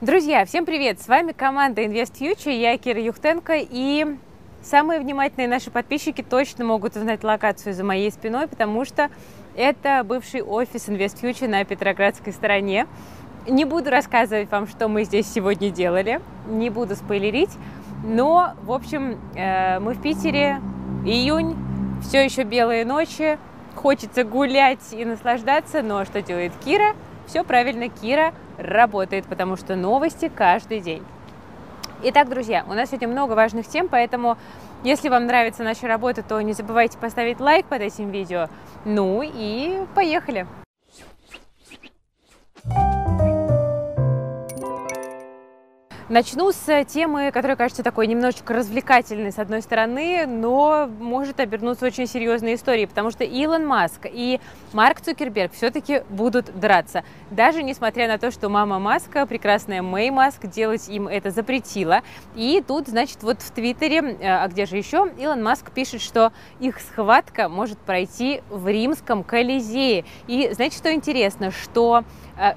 Друзья, всем привет! С вами команда Invest Future, я Кира Юхтенко, и самые внимательные наши подписчики точно могут узнать локацию за моей спиной, потому что это бывший офис Invest Future на Петроградской стороне. Не буду рассказывать вам, что мы здесь сегодня делали, не буду спойлерить, но, в общем, э, мы в Питере, июнь, все еще белые ночи, хочется гулять и наслаждаться, но что делает Кира? Все правильно, Кира работает, потому что новости каждый день. Итак, друзья, у нас сегодня много важных тем, поэтому если вам нравится наша работа, то не забывайте поставить лайк под этим видео. Ну и поехали! Начну с темы, которая кажется такой немножечко развлекательной с одной стороны, но может обернуться очень серьезной историей, потому что Илон Маск и Марк Цукерберг все-таки будут драться. Даже несмотря на то, что мама Маска, прекрасная Мэй Маск, делать им это запретила. И тут, значит, вот в Твиттере, э, а где же еще, Илон Маск пишет, что их схватка может пройти в римском Колизее. И знаете, что интересно, что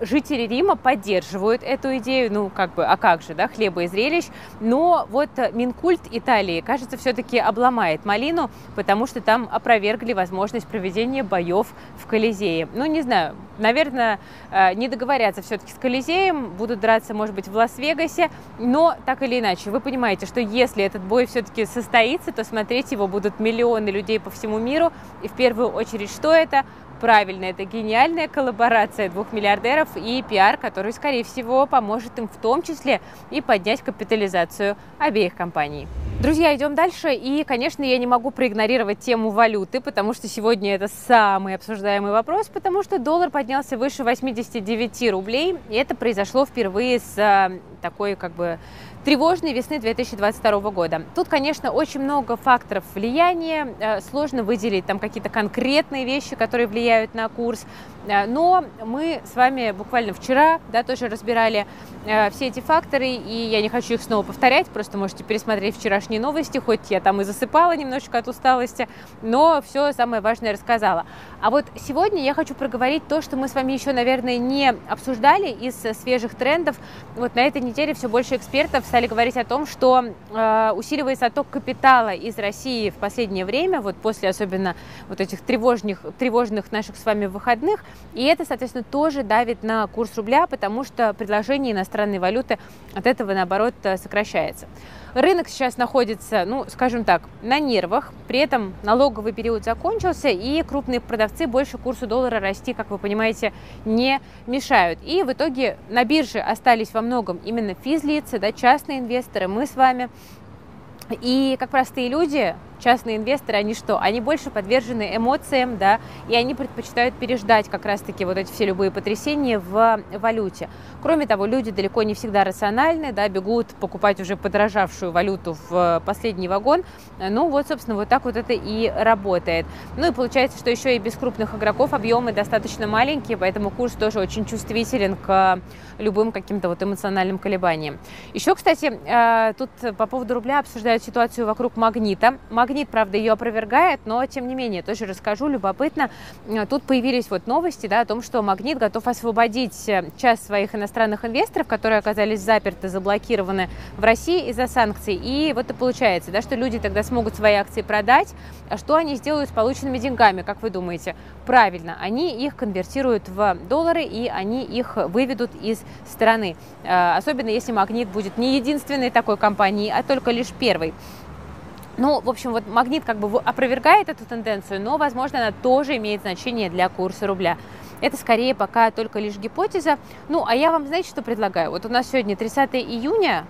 жители Рима поддерживают эту идею, ну, как бы, а как же, да, хлеба и зрелищ, но вот э, Минкульт Италии, кажется, все-таки обломает малину, потому что там опровергли возможность проведения боев в Колизее. Ну, не знаю, наверное, э, не договорятся все-таки с Колизеем, будут драться, может быть, в Лас-Вегасе, но так или иначе, вы понимаете, что если этот бой все-таки состоится, то смотреть его будут миллионы людей по всему миру, и в первую очередь, что это? Правильно, это гениальная коллаборация двух миллиардеров и пиар, который, скорее всего, поможет им в том числе и поднять капитализацию обеих компаний. Друзья, идем дальше. И, конечно, я не могу проигнорировать тему валюты, потому что сегодня это самый обсуждаемый вопрос, потому что доллар поднялся выше 89 рублей. И это произошло впервые с э, такой как бы тревожной весны 2022 года. Тут, конечно, очень много факторов влияния, э, сложно выделить там какие-то конкретные вещи, которые влияют на курс, но мы с вами буквально вчера да, тоже разбирали э, все эти факторы, и я не хочу их снова повторять, просто можете пересмотреть вчерашние новости, хоть я там и засыпала немножечко от усталости, но все самое важное рассказала. А вот сегодня я хочу проговорить то, что мы с вами еще, наверное, не обсуждали из свежих трендов. Вот на этой неделе все больше экспертов стали говорить о том, что э, усиливается отток капитала из России в последнее время, вот после особенно вот этих тревожных, тревожных наших с вами выходных, и это, соответственно, тоже давит на курс рубля, потому что предложение иностранной валюты от этого, наоборот, сокращается. Рынок сейчас находится, ну, скажем так, на нервах. При этом налоговый период закончился, и крупные продавцы больше курсу доллара расти, как вы понимаете, не мешают. И в итоге на бирже остались во многом именно физлицы, да, частные инвесторы, мы с вами. И как простые люди, частные инвесторы, они что? Они больше подвержены эмоциям, да, и они предпочитают переждать как раз-таки вот эти все любые потрясения в валюте. Кроме того, люди далеко не всегда рациональны, да, бегут покупать уже подорожавшую валюту в последний вагон. Ну вот, собственно, вот так вот это и работает. Ну и получается, что еще и без крупных игроков объемы достаточно маленькие, поэтому курс тоже очень чувствителен к любым каким-то вот эмоциональным колебаниям. Еще, кстати, э, тут по поводу рубля обсуждают ситуацию вокруг магнита. Магнит Магнит, правда, ее опровергает, но тем не менее, тоже расскажу, любопытно. Э, тут появились вот новости да, о том, что Магнит готов освободить э, часть своих иностранных инвесторов, которые оказались заперты, заблокированы в России из-за санкций. И вот и получается, да, что люди тогда смогут свои акции продать. А что они сделают с полученными деньгами, как вы думаете? Правильно, они их конвертируют в доллары и они их выведут из страны. Э, особенно если Магнит будет не единственной такой компанией, а только лишь первой. Ну, в общем, вот магнит как бы опровергает эту тенденцию, но, возможно, она тоже имеет значение для курса рубля. Это скорее пока только лишь гипотеза. Ну, а я вам, знаете, что предлагаю? Вот у нас сегодня 30 июня.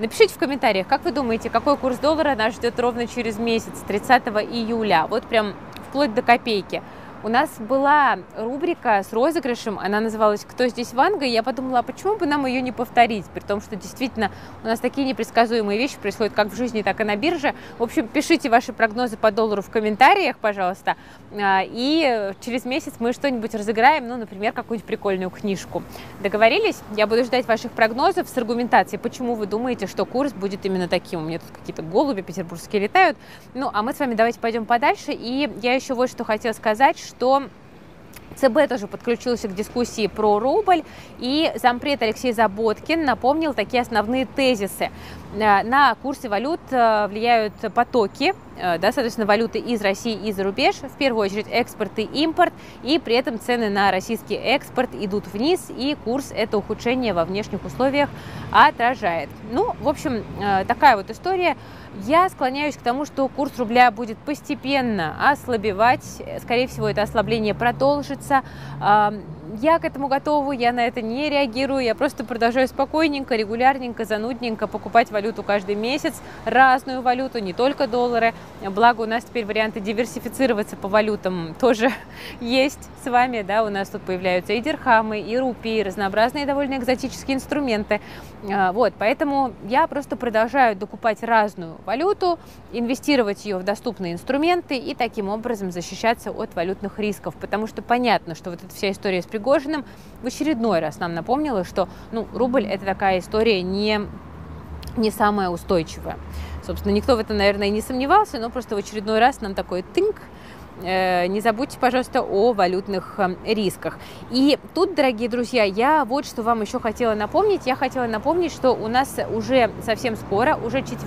Напишите в комментариях, как вы думаете, какой курс доллара нас ждет ровно через месяц, 30 июля. Вот прям вплоть до копейки у нас была рубрика с розыгрышем, она называлась «Кто здесь Ванга?», и я подумала, а почему бы нам ее не повторить, при том, что действительно у нас такие непредсказуемые вещи происходят как в жизни, так и на бирже. В общем, пишите ваши прогнозы по доллару в комментариях, пожалуйста, а, и через месяц мы что-нибудь разыграем, ну, например, какую-нибудь прикольную книжку. Договорились? Я буду ждать ваших прогнозов с аргументацией, почему вы думаете, что курс будет именно таким. У меня тут какие-то голуби петербургские летают. Ну, а мы с вами давайте пойдем подальше, и я еще вот что хотела сказать, что ЦБ тоже подключился к дискуссии про рубль, и зампред Алексей Заботкин напомнил такие основные тезисы. Э, на курсы валют э, влияют потоки, да, соответственно, валюты из России и за рубеж, в первую очередь экспорт и импорт, и при этом цены на российский экспорт идут вниз, и курс это ухудшение во внешних условиях отражает. Ну, в общем, такая вот история. Я склоняюсь к тому, что курс рубля будет постепенно ослабевать. Скорее всего, это ослабление продолжится. Я к этому готова, я на это не реагирую, я просто продолжаю спокойненько, регулярненько, занудненько покупать валюту каждый месяц, разную валюту, не только доллары. Благо у нас теперь варианты диверсифицироваться по валютам тоже есть с вами, да, у нас тут появляются и дирхамы, и рупии, разнообразные довольно экзотические инструменты. А, вот, поэтому я просто продолжаю докупать разную валюту, инвестировать ее в доступные инструменты и таким образом защищаться от валютных рисков, потому что понятно, что вот эта вся история с Пригожиным в очередной раз нам напомнила, что ну, рубль это такая история не, не самая устойчивая. Собственно, никто в этом, наверное, не сомневался, но просто в очередной раз нам такой тынк, не забудьте, пожалуйста, о валютных э, рисках. И тут, дорогие друзья, я вот что вам еще хотела напомнить. Я хотела напомнить, что у нас уже совсем скоро, уже 4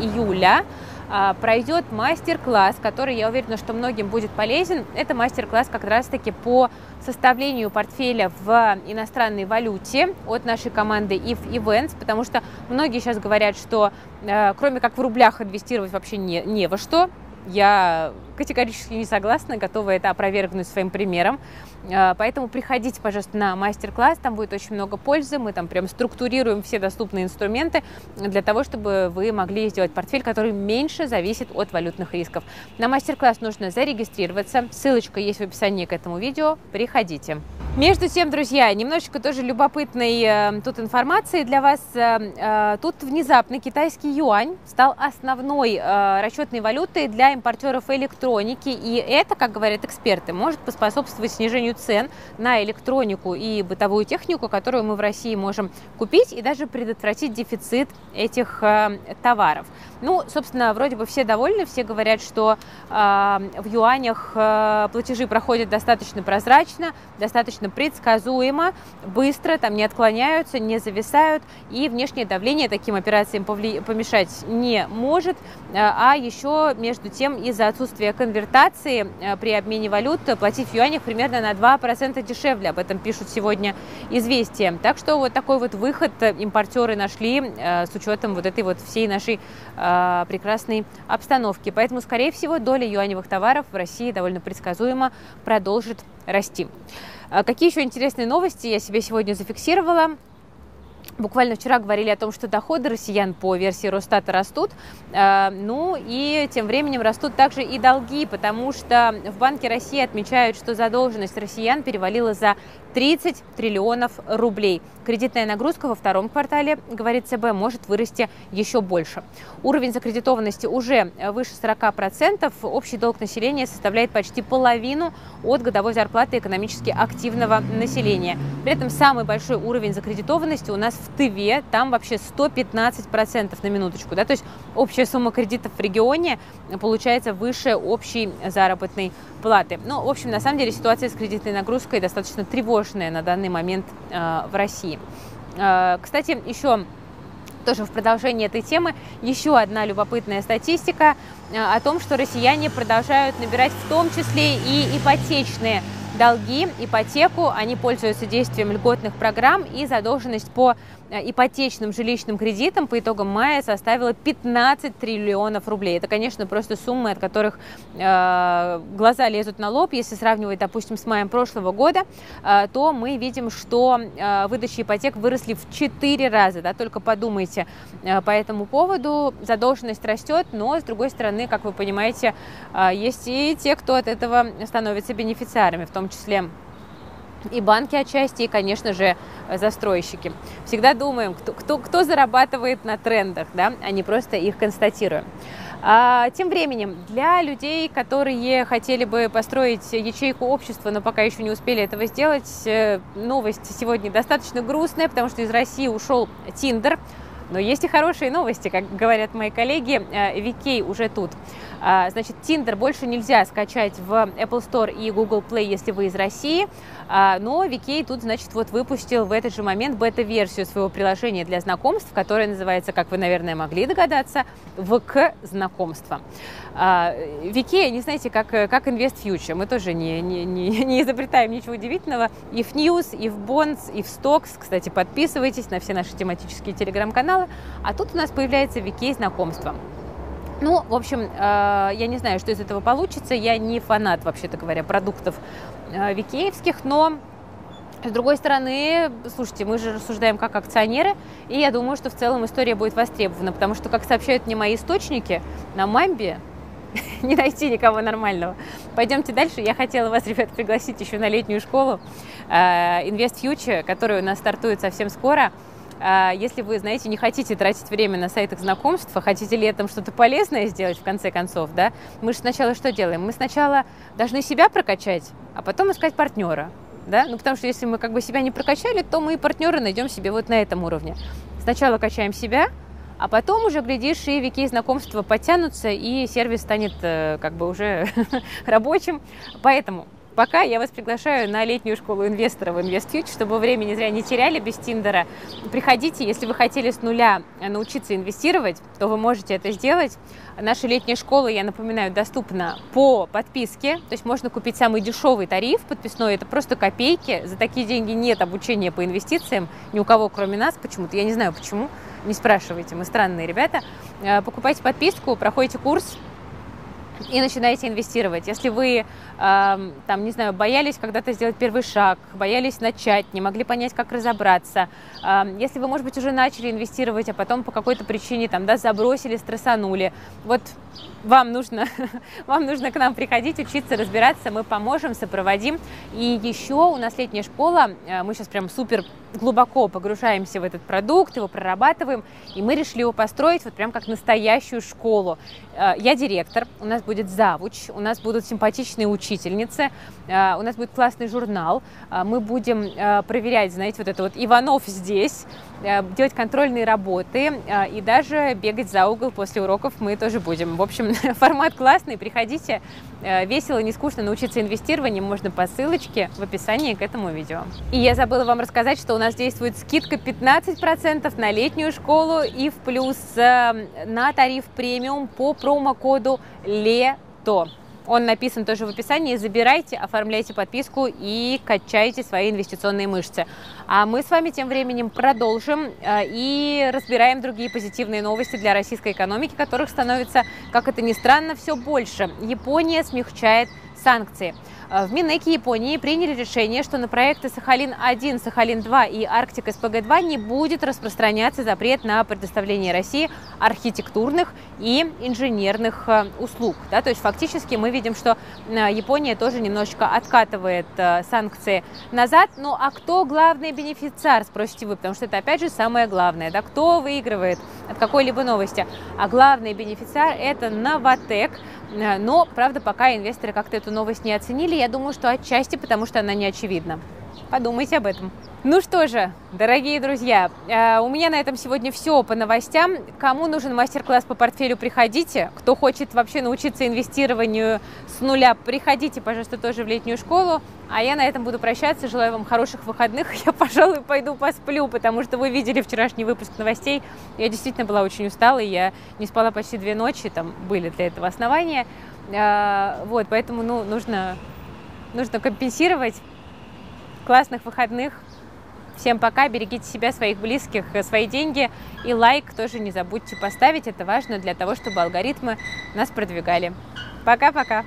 июля, а, пройдет мастер-класс, который, я уверена, что многим будет полезен. Это мастер-класс как раз-таки по составлению портфеля в иностранной валюте от нашей команды IF Events, потому что многие сейчас говорят, что э, кроме как в рублях инвестировать вообще не, не во что. Я категорически не согласна, готова это опровергнуть своим примером. А, поэтому приходите, пожалуйста, на мастер-класс, там будет очень много пользы, мы там прям структурируем все доступные инструменты для того, чтобы вы могли сделать портфель, который меньше зависит от валютных рисков. На мастер-класс нужно зарегистрироваться, ссылочка есть в описании к этому видео, приходите. Между тем, друзья, немножечко тоже любопытной э, тут информации для вас. Э, э, тут внезапно китайский юань стал основной расчетной валютой для импортеров электроники, и это, как говорят эксперты, может поспособствовать снижению цен на электронику и бытовую технику, которую мы в России можем купить, и даже предотвратить дефицит этих э, товаров. Ну, собственно, вроде бы все довольны, все говорят, что э, в юанях э, платежи проходят достаточно прозрачно, достаточно предсказуемо, быстро, там не отклоняются, не зависают, и внешнее давление таким операциям повли... помешать не может, э, а еще между тем из-за отсутствия конвертации э, при обмене валют платить в юанях примерно на 2% дешевле, об этом пишут сегодня известия. Так что вот такой вот выход импортеры нашли э, с учетом вот этой вот всей нашей э, прекрасной обстановки. Поэтому, скорее всего, доля юаневых товаров в России довольно предсказуемо продолжит расти. А какие еще интересные новости я себе сегодня зафиксировала? Буквально вчера говорили о том, что доходы россиян по версии Росстата растут. Э, ну и тем временем растут также и долги, потому что в Банке России отмечают, что задолженность россиян перевалила за 30 триллионов рублей. Кредитная нагрузка во втором квартале, говорит ЦБ, может вырасти еще больше. Уровень закредитованности уже выше 40%. Общий долг населения составляет почти половину от годовой зарплаты экономически активного населения. При этом самый большой уровень закредитованности у нас в Тыве. Там вообще 115% на минуточку. Да? То есть общая сумма кредитов в регионе получается выше общей заработной платы. Ну, в общем, на самом деле ситуация с кредитной нагрузкой достаточно тревожная на данный момент э, в России. Э, кстати, еще тоже в продолжении этой темы еще одна любопытная статистика э, о том, что россияне продолжают набирать в том числе и ипотечные долги, ипотеку, они пользуются действием льготных программ и задолженность по ипотечным жилищным кредитам по итогам мая составила 15 триллионов рублей. Это, конечно, просто суммы, от которых э, глаза лезут на лоб. Если сравнивать, допустим, с маем прошлого года, э, то мы видим, что э, выдачи ипотек выросли в 4 раза. Да? Только подумайте э, по этому поводу. Задолженность растет, но, с другой стороны, как вы понимаете, э, есть и те, кто от этого становится бенефициарами, в том числе и банки отчасти, и, конечно же, застройщики. Всегда думаем, кто, кто, кто зарабатывает на трендах, да, а не просто их констатируем. А, тем временем, для людей, которые хотели бы построить ячейку общества, но пока еще не успели этого сделать, э, новость сегодня достаточно грустная, потому что из России ушел Тиндер. Но есть и хорошие новости, как говорят мои коллеги, VK уже тут. А, значит, Tinder больше нельзя скачать в Apple Store и Google Play, если вы из России. А, но VK тут, значит, вот выпустил в этот же момент бета-версию своего приложения для знакомств, которое называется, как вы, наверное, могли догадаться, ВК знакомства. VK, не знаете, как, как Invest Future. Мы тоже не, не, не, не изобретаем ничего удивительного. И в News, и в Bonds, и в Stocks. Кстати, подписывайтесь на все наши тематические телеграм-каналы. А тут у нас появляется VK знакомства. Ну, в общем, э, я не знаю, что из этого получится. Я не фанат, вообще-то говоря, продуктов э, викеевских, но с другой стороны, слушайте, мы же рассуждаем как акционеры, и я думаю, что в целом история будет востребована, потому что, как сообщают мне мои источники, на Мамбе не найти никого нормального. Пойдемте дальше. Я хотела вас, ребят, пригласить еще на летнюю школу э, Invest Future, которая у нас стартует совсем скоро. А, если вы, знаете, не хотите тратить время на сайтах знакомств, а хотите летом что-то полезное сделать в конце концов, да, мы же сначала что делаем? Мы сначала должны себя прокачать, а потом искать партнера. Да? Ну, потому что если мы как бы себя не прокачали, то мы и партнера найдем себе вот на этом уровне. Сначала качаем себя, а потом уже, глядишь, и вики знакомства подтянутся, и сервис станет э, как бы уже рабочим. Поэтому Пока я вас приглашаю на летнюю школу инвесторов InvestFuture, чтобы времени зря не теряли без Тиндера. Приходите, если вы хотели с нуля научиться инвестировать, то вы можете это сделать. Наша летняя школа, я напоминаю, доступна по подписке, то есть можно купить самый дешевый тариф подписной, это просто копейки, за такие деньги нет обучения по инвестициям. Ни у кого, кроме нас. Почему-то, я не знаю почему, не спрашивайте, мы странные ребята. Э, покупайте подписку, проходите курс, и начинаете инвестировать. Если вы, э, там, не знаю, боялись когда-то сделать первый шаг, боялись начать, не могли понять, как разобраться, э, если вы, может быть, уже начали инвестировать, а потом по какой-то причине там, да, забросили, стрессанули, вот вам нужно, вам нужно к нам приходить, учиться, разбираться, мы поможем, сопроводим. И еще у нас летняя школа, э, мы сейчас прям супер глубоко погружаемся в этот продукт, его прорабатываем, и мы решили его построить вот прям как настоящую школу. Э, я директор, у нас будет завуч, у нас будут симпатичные учительницы, э, у нас будет классный журнал, мы будем проверять, знаете, вот это вот Иванов здесь, делать контрольные работы и даже бегать за угол после уроков мы тоже будем. В общем, формат классный, приходите, весело, не скучно научиться инвестированию можно по ссылочке в описании к этому видео. И я забыла вам рассказать, что у нас действует скидка 15% на летнюю школу и в плюс э, на тариф премиум по промокоду ЛЕТО. Он написан тоже в описании. Забирайте, оформляйте подписку и качайте свои инвестиционные мышцы. А мы с вами тем временем продолжим э, и разбираем другие позитивные новости для российской экономики, которых становится, как это ни странно, все больше. Япония смягчает санкции. Э, в Минэке Японии приняли решение, что на проекты Сахалин-1, Сахалин-2 и Арктик СПГ-2 не будет распространяться запрет на предоставление России архитектурных и инженерных э, услуг. Да, то есть фактически мы видим, что э, Япония тоже немножечко откатывает санкции назад. Ну а кто главный бенефициар, спросите вы, потому что это опять же самое главное. Да, кто выигрывает от какой-либо новости? А главный бенефициар это Новотек, но, правда, пока инвесторы как-то эту новость не оценили, я думаю, что отчасти потому, что она не очевидна. Подумайте об этом. Ну что же, дорогие друзья, э, у меня на этом сегодня все по новостям. Кому нужен мастер-класс по портфелю, приходите. Кто хочет вообще научиться инвестированию с нуля, приходите, пожалуйста, тоже в летнюю школу. А я на этом буду прощаться. Желаю вам хороших выходных. Я, пожалуй, пойду посплю, потому что вы видели вчерашний выпуск новостей. Я действительно была очень устала, я не спала почти две ночи, там были для этого основания. Э, вот, поэтому, ну, нужно, нужно компенсировать классных выходных. Всем пока, берегите себя, своих близких, э, свои деньги. И лайк тоже не забудьте поставить, это важно для того, чтобы алгоритмы нас продвигали. Пока-пока!